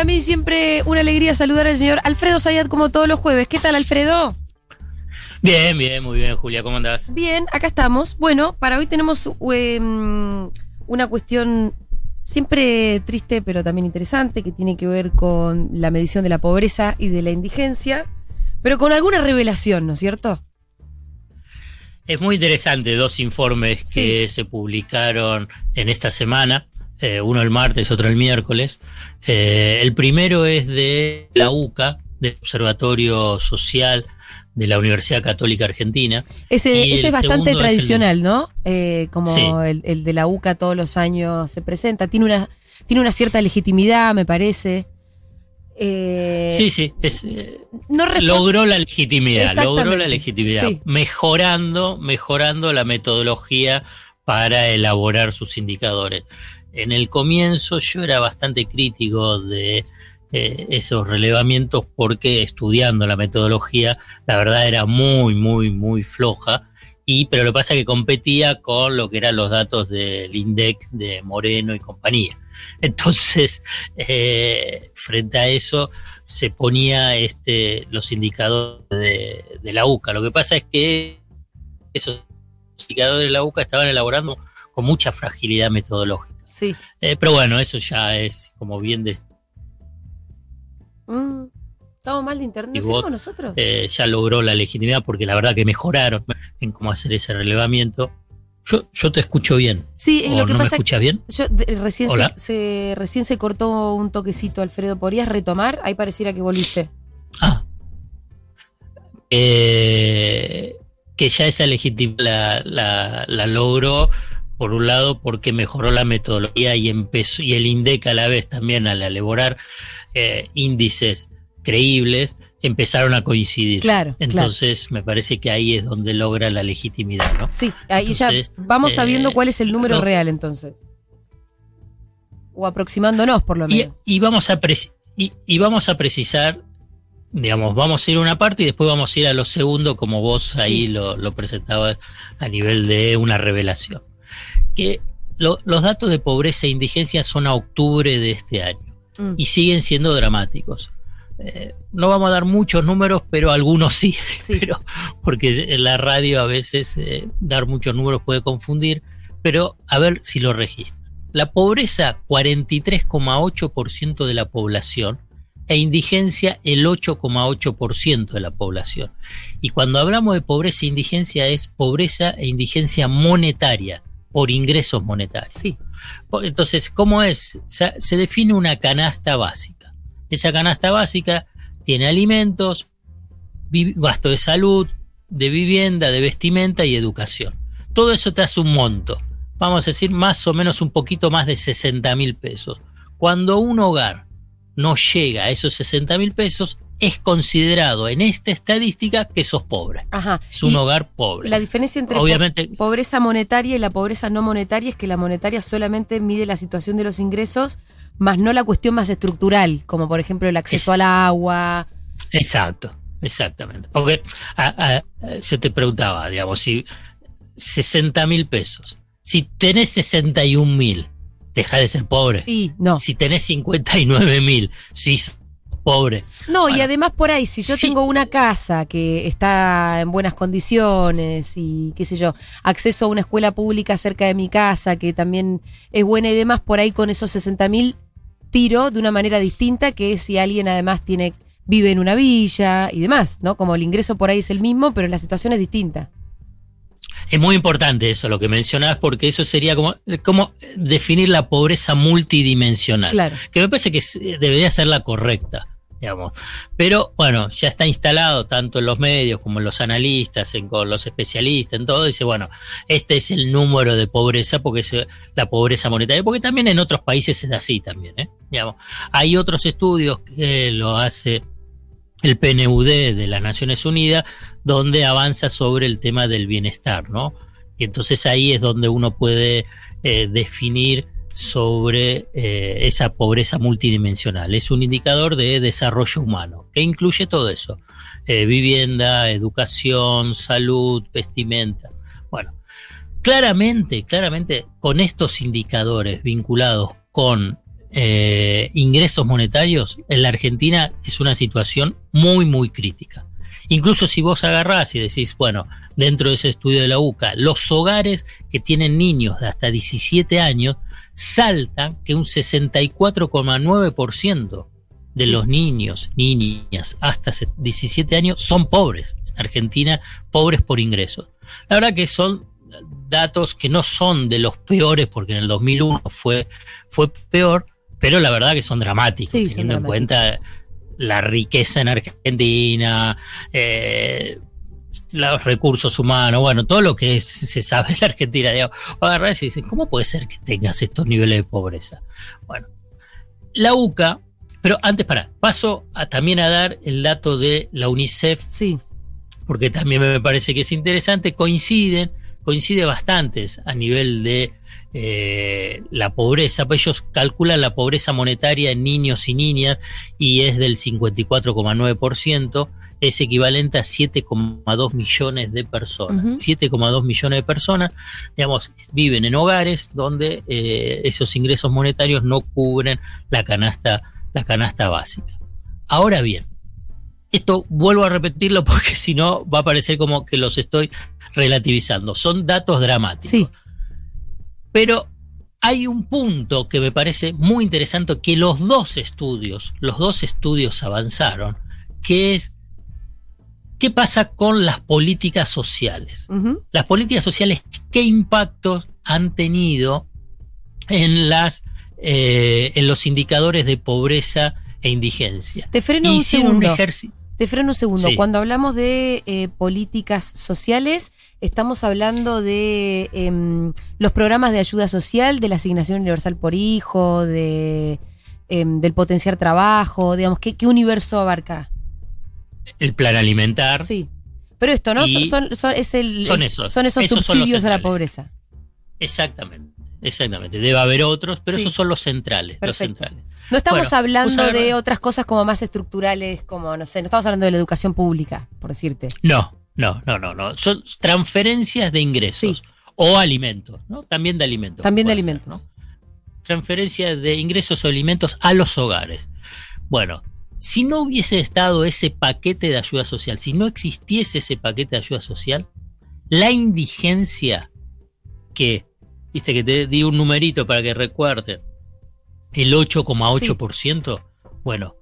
para mí siempre una alegría saludar al señor Alfredo Sayat como todos los jueves. ¿Qué tal, Alfredo? Bien, bien, muy bien, Julia, ¿cómo andás? Bien, acá estamos. Bueno, para hoy tenemos em, una cuestión siempre triste, pero también interesante, que tiene que ver con la medición de la pobreza y de la indigencia, pero con alguna revelación, ¿no es cierto? Es muy interesante dos informes que se publicaron en esta semana, eh, uno el martes, otro el miércoles. Eh, el primero es de la UCA, del Observatorio Social de la Universidad Católica Argentina. Ese, es bastante tradicional, ¿no? Eh, como el, de la UCA todos los años se presenta. Tiene una, tiene una cierta legitimidad, me parece. Eh, sí, sí. Eh, logró la legitimidad, logró la legitimidad, mejorando, mejorando la metodología para elaborar sus indicadores. En el comienzo yo era bastante crítico de eh, esos relevamientos porque estudiando la metodología, la verdad era muy, muy, muy floja. Y, pero lo que pasa es que competía con lo que eran los datos del INDEC de Moreno y compañía. Entonces, eh, frente a eso, se ponía este, los indicadores de, la UCA. Lo que pasa es que esos indicadores de la UCA estaban elaborando con mucha fragilidad metodológica. Sí. Eh, pero bueno, eso ya es, como bien Mm, estamos mal de internet, nosotros? Eh, ya logró la legitimidad porque la verdad que mejoraron en cómo hacer ese relevamiento. Yo, yo te escucho bien. Sí, es lo que no pasa. ¿Me escuchas bien? Yo, recién, se, recién se cortó un toquecito, Alfredo. ¿Podrías retomar? Ahí pareciera que volviste. Ah. Eh, que ya esa legitimidad la, la, logró, por un lado, porque mejoró la metodología y empezó, y el INDEC a la vez también al elaborar eh, índices creíbles empezaron a coincidir. Claro. Entonces, me parece que ahí es donde logra la legitimidad, ¿no? Sí, ahí ya vamos sabiendo eh, cuál es el número real entonces. O aproximándonos, por lo menos. Y, vamos, a y, vamos a precisar, digamos, vamos a ir a una parte y después vamos a ir a lo segundo, como vos ahí lo, presentabas a nivel de una revelación. Que los datos de pobreza e indigencia son a octubre de este año. Mm. y siguen siendo dramáticos. Eh, no vamos a dar muchos números, pero algunos sí, Pero, porque en la radio a veces eh, dar muchos números puede confundir, pero a ver si lo registra. La pobreza, 43,8% de la población, e indigencia, el 8,8% de la población. Y cuando hablamos de pobreza e indigencia, es pobreza e indigencia monetaria, por ingresos monetarios. Sí. Entonces, ¿cómo es? Se define una canasta básica. Esa canasta básica tiene alimentos, gasto de salud, de vivienda, de vestimenta y educación. Todo eso te hace un monto. Vamos a decir más o menos un poquito más de 60 mil pesos. Cuando un hogar no llega a esos 60 mil pesos, es considerado en esta estadística que sos pobre. Ajá. Es un hogar pobre. La diferencia entre pobreza monetaria y la pobreza no monetaria es que la monetaria solamente mide la situación de los ingresos, más no la cuestión más estructural, como por ejemplo el acceso al agua. Exacto, exactamente. Porque yo te preguntaba, digamos, si 60 mil pesos, si tenés 61 mil, deja de ser pobre. Y no. Si tenés 59 mil, si pobre. No, y además por ahí, si yo tengo una casa que está en buenas condiciones y qué sé yo, acceso a una escuela pública cerca de mi casa que también es buena y demás, por ahí con esos 60 mil tiro de una manera distinta que si alguien además tiene vive en una villa y demás, ¿no? Como el ingreso por ahí es el mismo, pero la situación es distinta. Es muy importante eso, lo que mencionabas, porque eso sería como, como definir la pobreza multidimensional. Claro. Que me parece que debería ser la correcta. Digamos. Pero bueno, ya está instalado tanto en los medios como en los analistas, en con los especialistas, en todo. Dice, bueno, este es el número de pobreza porque es la pobreza monetaria, porque también en otros países es así también. ¿eh? Digamos, hay otros estudios que lo hace el PNUD de las Naciones Unidas, donde avanza sobre el tema del bienestar, ¿no? Y entonces ahí es donde uno puede eh, definir sobre eh, esa pobreza multidimensional. Es un indicador de desarrollo humano que incluye todo eso. Eh, vivienda, educación, salud, vestimenta. Bueno, claramente, claramente con estos indicadores vinculados con ingresos monetarios, en la Argentina es una situación muy, muy crítica. Incluso si vos agarrás y decís, bueno, dentro de ese estudio de la UCA, los hogares que tienen niños de hasta 17 años saltan que un 64,9% de los niños, niñas hasta 17 años son pobres. En Argentina, pobres por ingresos. La verdad que son datos que no son de los peores, porque en el 2001 fue, fue peor, pero la verdad que son dramáticos, teniendo en cuenta la riqueza en Argentina, eh, los recursos humanos, bueno, todo lo que se sabe de la Argentina. Digo, agarrar y dicen, ¿cómo puede ser que tengas estos niveles de pobreza? Bueno, la UCA, pero antes para, paso a, también a dar el dato de la UNICEF. Sí. Porque también me parece que es interesante, coinciden coincide bastante a nivel de eh, la pobreza, pues ellos calculan la pobreza monetaria en niños y niñas y es del 54,9%, es equivalente a 7,2 millones de personas. 7,2 millones de personas, digamos, viven en hogares donde eh, esos ingresos monetarios no cubren la canasta, la canasta básica. Ahora bien, esto vuelvo a repetirlo porque si no va a parecer como que los estoy relativizando. Son datos dramáticos. Sí. Pero hay un punto que me parece muy interesante que los dos estudios, los dos estudios avanzaron, que es qué pasa con las políticas sociales. Las políticas sociales, qué impactos han tenido en las eh, en los indicadores de pobreza e indigencia. Te freno un segundo. Te freno un segundo. Cuando hablamos de eh, políticas sociales, estamos hablando de em, los programas de ayuda social, de la asignación universal por hijo, de, em, del potenciar trabajo, digamos, ¿qué, universo abarca? El plan alimentar. Sí. Pero esto, ¿no? Son, es el, son, esos, son esos, subsidios a la pobreza. Exactamente, exactamente. Debe haber otros, pero esos son los centrales. Los centrales. No estamos hablando de otras cosas como más estructurales, como, no sé, no estamos hablando de la educación pública, por decirte. No, no, no, no, no. Son transferencias de ingresos o alimentos, ¿no? También de alimentos. También de alimentos. ¿no? Transferencias de ingresos o alimentos a los hogares. Bueno, si no hubiese estado ese paquete de ayuda social, si no existiese ese paquete de ayuda social, la indigencia que, viste que te di un numerito para que recuerden, el 8,8%, bueno,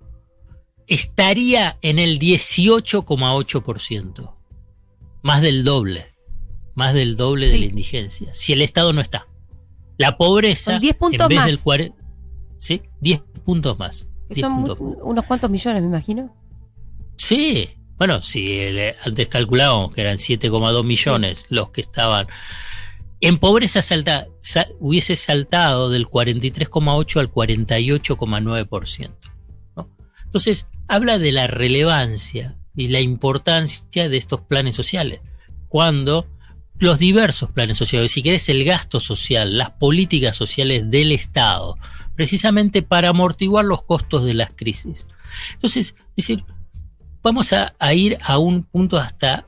estaría en el 18,8%, más del doble, más del doble de la indigencia, si el Estado no está. La pobreza, 10 puntos en vez más. del ¿sí? 10 puntos más. son unos cuantos millones, me imagino. Sí, bueno, si antes calculábamos que eran 7,2 millones los que estaban en pobreza salta, hubiese saltado del 43,8 al 48,9%. Entonces, habla de la relevancia y la importancia de estos planes sociales. Cuando los diversos planes sociales, si querés el gasto social, las políticas sociales del Estado, precisamente para amortiguar los costos de las crisis. Entonces, decir, vamos a ir a un punto hasta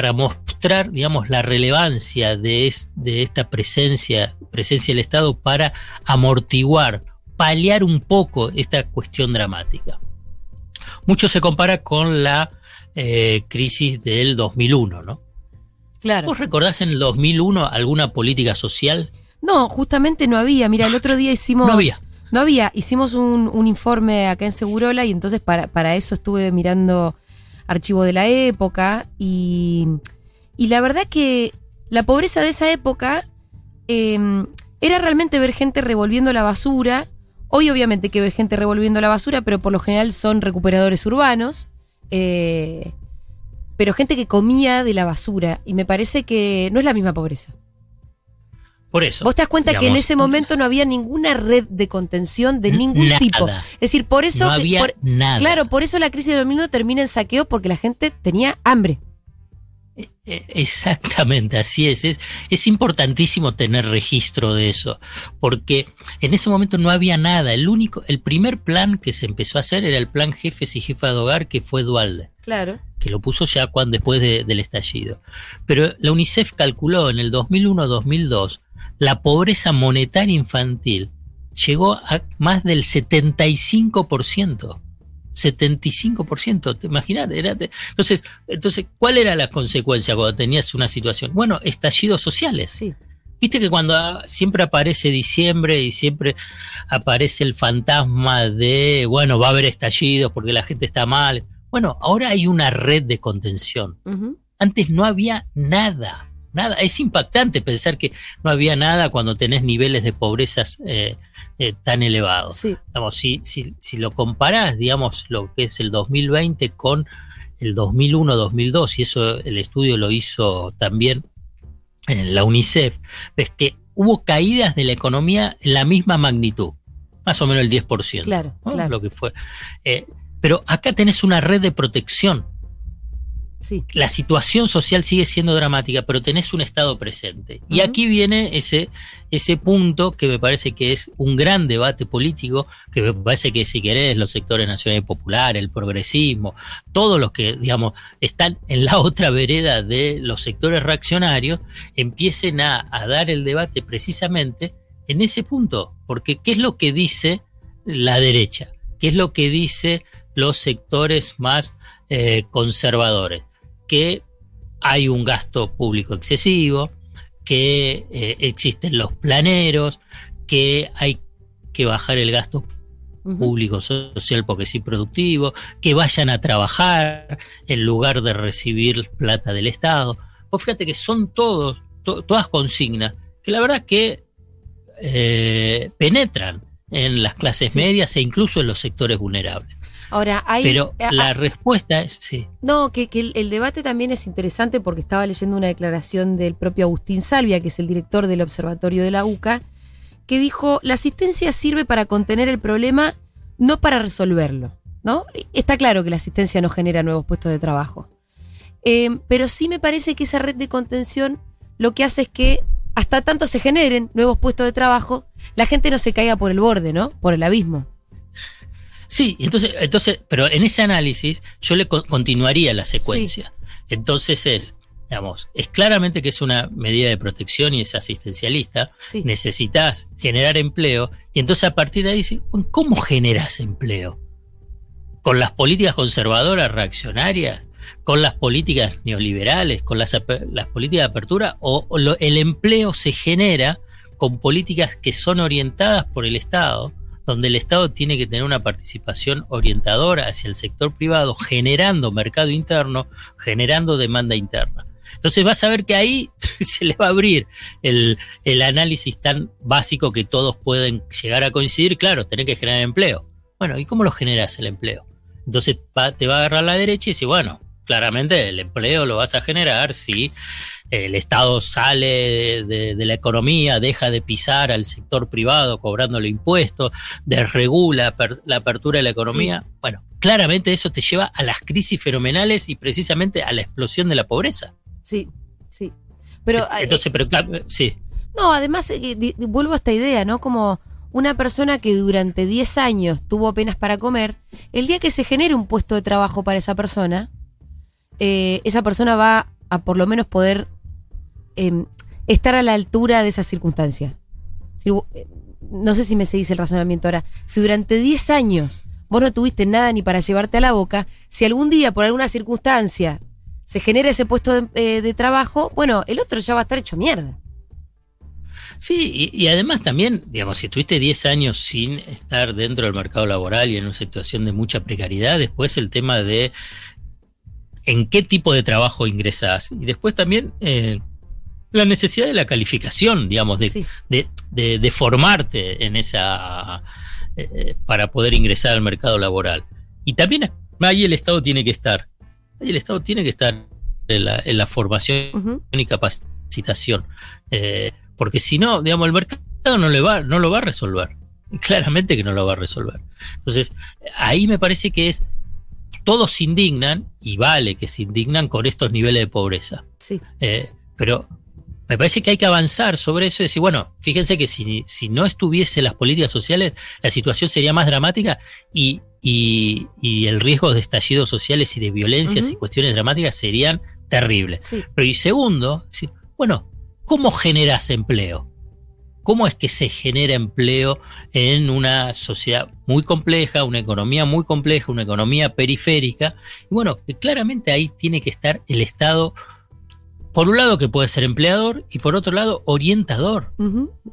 para mostrar, digamos, la relevancia de, de esta presencia, presencia del Estado para amortiguar, paliar un poco esta cuestión dramática. Mucho se compara con la eh, crisis del 2001, ¿no? Claro. ¿Vos recordás en el 2001 alguna política social? No, justamente no había. Mira, el otro día hicimos... no había. No había. Hicimos un, un informe acá en Segurola y entonces para, para eso estuve mirando archivo de la época y, y la verdad que la pobreza de esa época em, era realmente ver gente revolviendo la basura. Hoy obviamente que ve gente revolviendo la basura, pero por lo general son recuperadores urbanos. Eh, pero gente que comía de la basura. Y me parece que no es la misma pobreza. Por eso. Vos te das cuenta que en ese momento no había ninguna red de contención de ningún tipo. Es decir, por eso. No había nada. Claro, por eso la crisis del minuto termina en saqueo porque la gente tenía hambre. E, e, exactamente, así es. es. es. importantísimo tener registro de eso, porque en ese momento no había nada. El único, el primer plan que se empezó a hacer era el plan jefes y jefas de hogar, que fue Dualde. Claro. Que lo puso ya cuando, después del estallido. Pero la UNICEF calculó en el 2001-2002 la pobreza monetaria infantil llegó a más del 75%. 75%, ¿te imaginas? Entonces, entonces, ¿cuál era la consecuencia cuando tenías una situación? Bueno, estallidos sociales. Sí. Viste que cuando siempre aparece diciembre y siempre aparece el fantasma de, bueno, va a haber estallidos porque la gente está mal. Bueno, ahora hay una red de contención. Antes no había nada, nada. Es impactante pensar que no había nada cuando tenés niveles de pobreza eh, eh, tan elevados. Sí. si, si, si lo comparás, digamos, lo que es el 2020 con el 2001-2002, y eso el estudio lo hizo también en la UNICEF, ves que hubo caídas de la economía en la misma magnitud, más o menos el 10%. Claro, claro. Lo que fue. Eh, pero acá tenés una red de protección. Sí. La situación social sigue siendo dramática, pero tenés un Estado presente. Y aquí viene ese, ese punto que me parece que es un gran debate político, que me parece que si querés los sectores nacionales populares, el progresismo, todos los que, digamos, están en la otra vereda de los sectores reaccionarios, empiecen a, dar el debate precisamente en ese punto. Porque ¿qué es lo que dice la derecha? ¿Qué es lo que dice los sectores más eh, conservadores? Que hay un gasto público excesivo, que eh, existen los planeros, que hay que bajar el gasto público social porque es improductivo, que vayan a trabajar en lugar de recibir plata del Estado. Pues fíjate que son todos, todas consignas que la verdad que eh, penetran en las clases medias e incluso en los sectores vulnerables. Ahora, hay, Pero eh, la ah, respuesta es sí. No, que, que el, el debate también es interesante porque estaba leyendo una declaración del propio Agustín Salvia, que es el director del Observatorio de la UCA, que dijo, la asistencia sirve para contener el problema, no para resolverlo. ¿no? Está claro que la asistencia no genera nuevos puestos de trabajo. Eh, pero sí me parece que esa red de contención lo que hace es que hasta tanto se generen nuevos puestos de trabajo, la gente no se caiga por el borde, ¿no? Por el abismo. Sí, entonces, entonces, pero en ese análisis yo le co- continuaría la secuencia. Entonces es, digamos, es claramente que es una medida de protección y es asistencialista. Sí. Necesitas generar empleo y entonces a partir de ahí ¿cómo generas empleo? ¿Con las políticas conservadoras reaccionarias? ¿Con las políticas neoliberales? ¿Con las, las políticas de apertura? ¿O, o lo- el empleo se genera con políticas que son orientadas por el Estado? Donde el Estado tiene que tener una participación orientadora hacia el sector privado, generando mercado interno, generando demanda interna. Entonces vas a ver que ahí se le va a abrir el, el análisis tan básico que todos pueden llegar a coincidir. Claro, tener que generar empleo. Bueno, ¿y cómo lo generas el empleo? Entonces te va a agarrar la derecha y dice, bueno, claramente el empleo lo vas a generar si el Estado sale de, de la economía, deja de pisar al sector privado cobrándole impuestos, desregula per- la apertura de la economía. Bueno, claramente eso te lleva a las crisis fenomenales y precisamente a la explosión de la pobreza. Sí, sí. Pero, eh, Entonces, pero claro, sí. no, además, eh, vuelvo a esta idea, ¿no? Como una persona que durante 10 años tuvo apenas para comer, el día que se genere un puesto de trabajo para esa persona, eh, esa persona va a por lo menos poder eh, estar a la altura de esa circunstancia. Eh, no sé si me seguís el razonamiento ahora. Si durante 10 años vos no tuviste nada ni para llevarte a la boca, si algún día por alguna circunstancia se genera ese puesto de, eh, trabajo, bueno, el otro ya va a estar hecho mierda. Sí, y, y además también, digamos, si estuviste 10 años sin estar dentro del mercado laboral y en una situación de mucha precariedad, después el tema de en qué tipo de trabajo ingresas y después también eh, la necesidad de la calificación, digamos, de, Sí. de, de- de formarte en esa eh, para poder ingresar al mercado laboral. Y también ahí el Estado tiene que estar, ahí el Estado tiene que estar en la, en la formación y capacitación. Eh, porque si no, digamos, el mercado no, le va, no lo va a resolver. Claramente que no lo va a resolver. Entonces, ahí me parece que es, todos se indignan, y vale que se indignan con estos niveles de pobreza. Sí. Eh, pero me parece que hay que avanzar sobre eso y decir, bueno, fíjense que si, si no estuviese las políticas sociales, la situación sería más dramática y, y, y el riesgo de estallidos sociales y de violencias y cuestiones dramáticas serían terribles. Sí. Pero y segundo, bueno, ¿cómo generas empleo? Cómo es que se genera empleo en una sociedad muy compleja, una economía muy compleja, una economía periférica. Y bueno, claramente ahí tiene que estar el Estado, por un lado que puede ser empleador y por otro lado orientador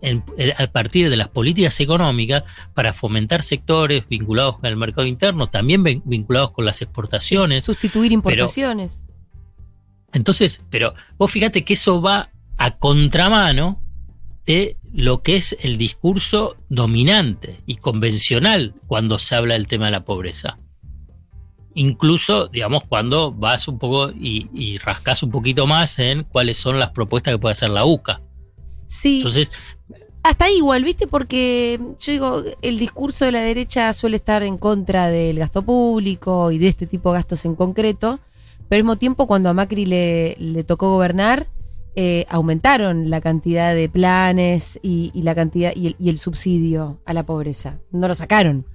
eh, a partir de las políticas económicas para fomentar sectores vinculados con el mercado interno, también vinculados con las exportaciones. Sustituir importaciones. entonces, pero vos fíjate que eso va a contramano de lo que es el discurso dominante y convencional cuando se habla del tema de la pobreza. Incluso, digamos, cuando vas un poco y, rascas un poquito más en cuáles son las propuestas que puede hacer la UCA. Sí. Entonces. Hasta ahí igual, ¿viste? Porque yo digo, el discurso de la derecha suele estar en contra del gasto público y de este tipo de gastos en concreto, pero al mismo tiempo cuando a Macri le, le tocó gobernar, eh, aumentaron la cantidad de planes y, la cantidad y el, subsidio a la pobreza. No lo sacaron.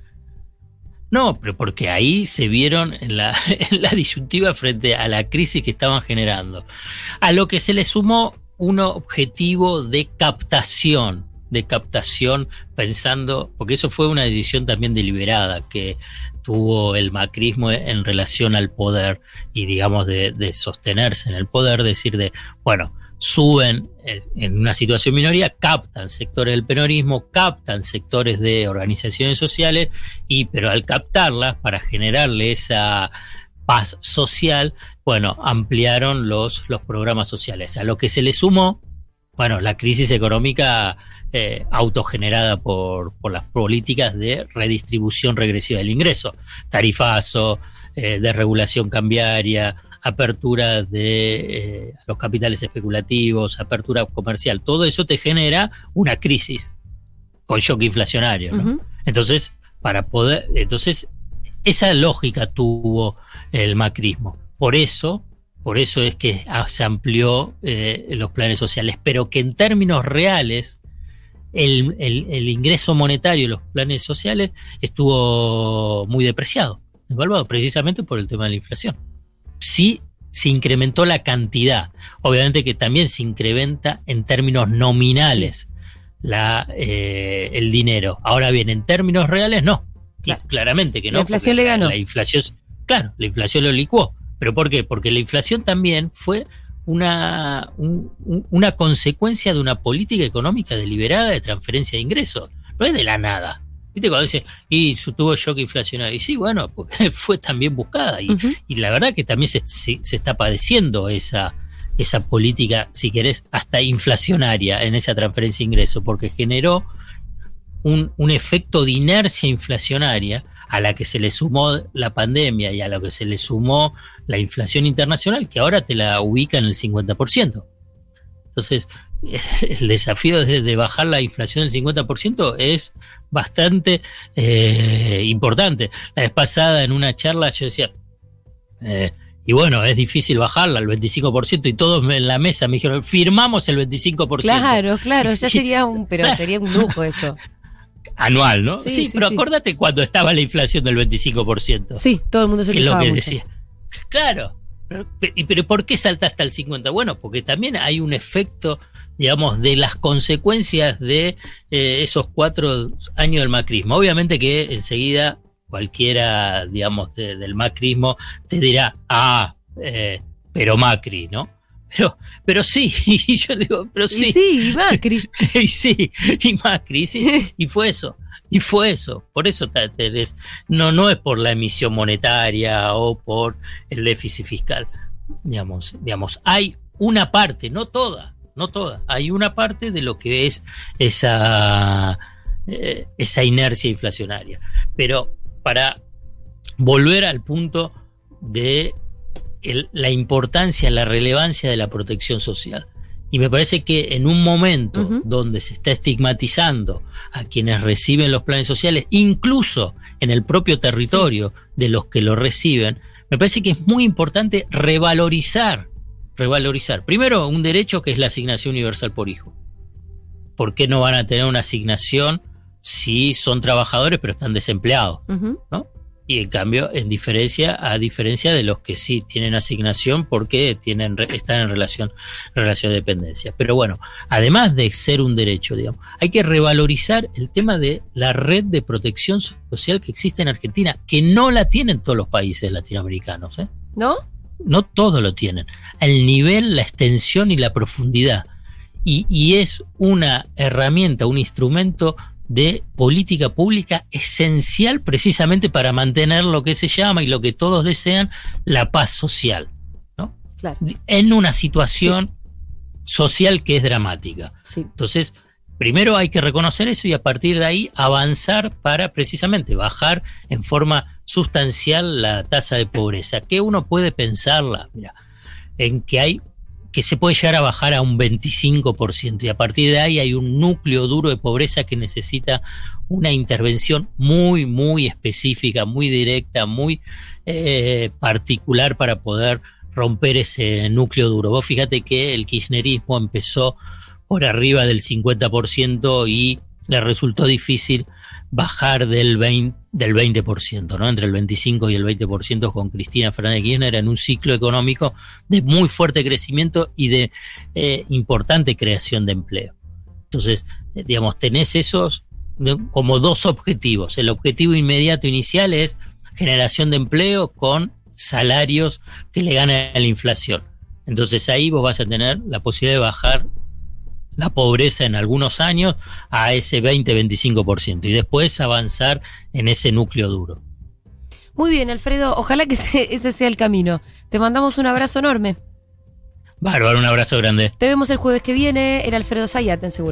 No, pero porque ahí se vieron en la, disyuntiva frente a la crisis que estaban generando. A lo que se le sumó un objetivo de captación, de captación pensando, porque eso fue una decisión también deliberada que tuvo el macrismo en relación al poder y digamos de, de sostenerse en el poder, decir de, bueno, suben en una situación minoría, captan sectores del peronismo, captan sectores de organizaciones sociales, y pero al captarlas, para generarle esa paz social, bueno, ampliaron los, los programas sociales. A lo que se le sumó, bueno, la crisis económica eh, autogenerada por, por, las políticas de redistribución regresiva del ingreso, tarifazo, eh, desregulación cambiaria, apertura de eh, los capitales especulativos, apertura comercial, todo eso te genera una crisis con shock inflacionario. Entonces, para poder, entonces, esa lógica tuvo el macrismo. Por eso, por eso es que se amplió eh, los planes sociales, pero que en términos reales, el, el, ingreso monetario de los planes sociales estuvo muy depreciado, evaluado precisamente por el tema de la inflación sí se incrementó la cantidad. Obviamente que también se incrementa en términos nominales la, eh, el dinero. Ahora bien, en términos reales no. Claramente que no. La inflación le ganó. La, inflación, claro, la inflación lo licuó. ¿Pero por qué? Porque la inflación también fue una, una consecuencia de una política económica deliberada de transferencia de ingresos. No es de la nada. ¿Viste cuando dice, y tuvo shock inflacionario? Y sí, bueno, porque fue también buscada. Y, la verdad que también se, se, está padeciendo esa, esa política, si querés, hasta inflacionaria en esa transferencia de ingresos, porque generó un, un, efecto de inercia inflacionaria a la que se le sumó la pandemia y a lo que se le sumó la inflación internacional, que ahora te la ubica en el 50%. Entonces, el desafío de, bajar la inflación del 50% es bastante eh, importante. La vez pasada en una charla yo decía, eh, y bueno, es difícil bajarla al 25% y todos en la mesa me dijeron, firmamos el 25%. Claro, claro, ya sería un, pero sería un lujo eso. Anual, ¿no? Sí, pero acordate cuando estaba la inflación del 25%. Sí, todo el mundo se lo que decía. Claro, pero, pero ¿por qué salta hasta el 50? Bueno, porque también hay un efecto digamos, de las consecuencias de eh, esos cuatro años del macrismo. Obviamente que enseguida cualquiera, digamos, del macrismo te dirá, ah, eh, pero Macri, ¿no? Pero, pero sí, y yo digo, pero sí. Y sí, y Macri. y sí, y Macri, sí, y fue eso. Y fue eso, por eso no, no es por la emisión monetaria o por el déficit fiscal. Digamos, digamos, hay una parte, no toda, no toda. Hay una parte de lo que es esa, eh, esa inercia inflacionaria. Pero para volver al punto de la importancia, la relevancia de la protección social. Y me parece que en un momento donde se está estigmatizando a quienes reciben los planes sociales, incluso en el propio territorio de los que lo reciben, me parece que es muy importante revalorizar revalorizar. Primero, un derecho que es la asignación universal por hijo. ¿Por qué no van a tener una asignación si son trabajadores pero están desempleados? ¿no? y en cambio, en diferencia, a diferencia de los que sí tienen asignación porque tienen, están en relación, relación de dependencia. Pero bueno, además de ser un derecho, digamos, hay que revalorizar el tema de la red de protección social que existe en Argentina, que no la tienen todos los países latinoamericanos. ¿eh? ¿No? No todos lo tienen. El nivel, la extensión y la profundidad. Y, y es una herramienta, un instrumento de política pública esencial precisamente para mantener lo que se llama y lo que todos desean, la paz social. ¿no? En una situación social que es dramática. Entonces, primero hay que reconocer eso y a partir de ahí avanzar para precisamente bajar en forma sustancial la tasa de pobreza. ¿Qué uno puede pensarla? Mira, en que hay que se puede llegar a bajar a un 25% y a partir de ahí hay un núcleo duro de pobreza que necesita una intervención muy, muy específica, muy directa, muy eh, particular para poder romper ese núcleo duro. Vos fíjate que el kirchnerismo empezó por arriba del 50% y le resultó difícil bajar del 20%, del 20%, ¿no? Entre el 25 y el 20% con Cristina Fernández Kirchner en un ciclo económico de muy fuerte crecimiento y de eh, importante creación de empleo. Entonces, eh, digamos, tenés esos como dos objetivos. El objetivo inmediato inicial es generación de empleo con salarios que le ganan a la inflación. Entonces ahí vos vas a tener la posibilidad de bajar la pobreza en algunos años a ese 20-25% y después avanzar en ese núcleo duro. Muy bien, Alfredo, ojalá que ese, sea el camino. Te mandamos un abrazo enorme. Bárbaro, un abrazo grande. Te vemos el jueves que viene, el Alfredo Sayat en Seguro.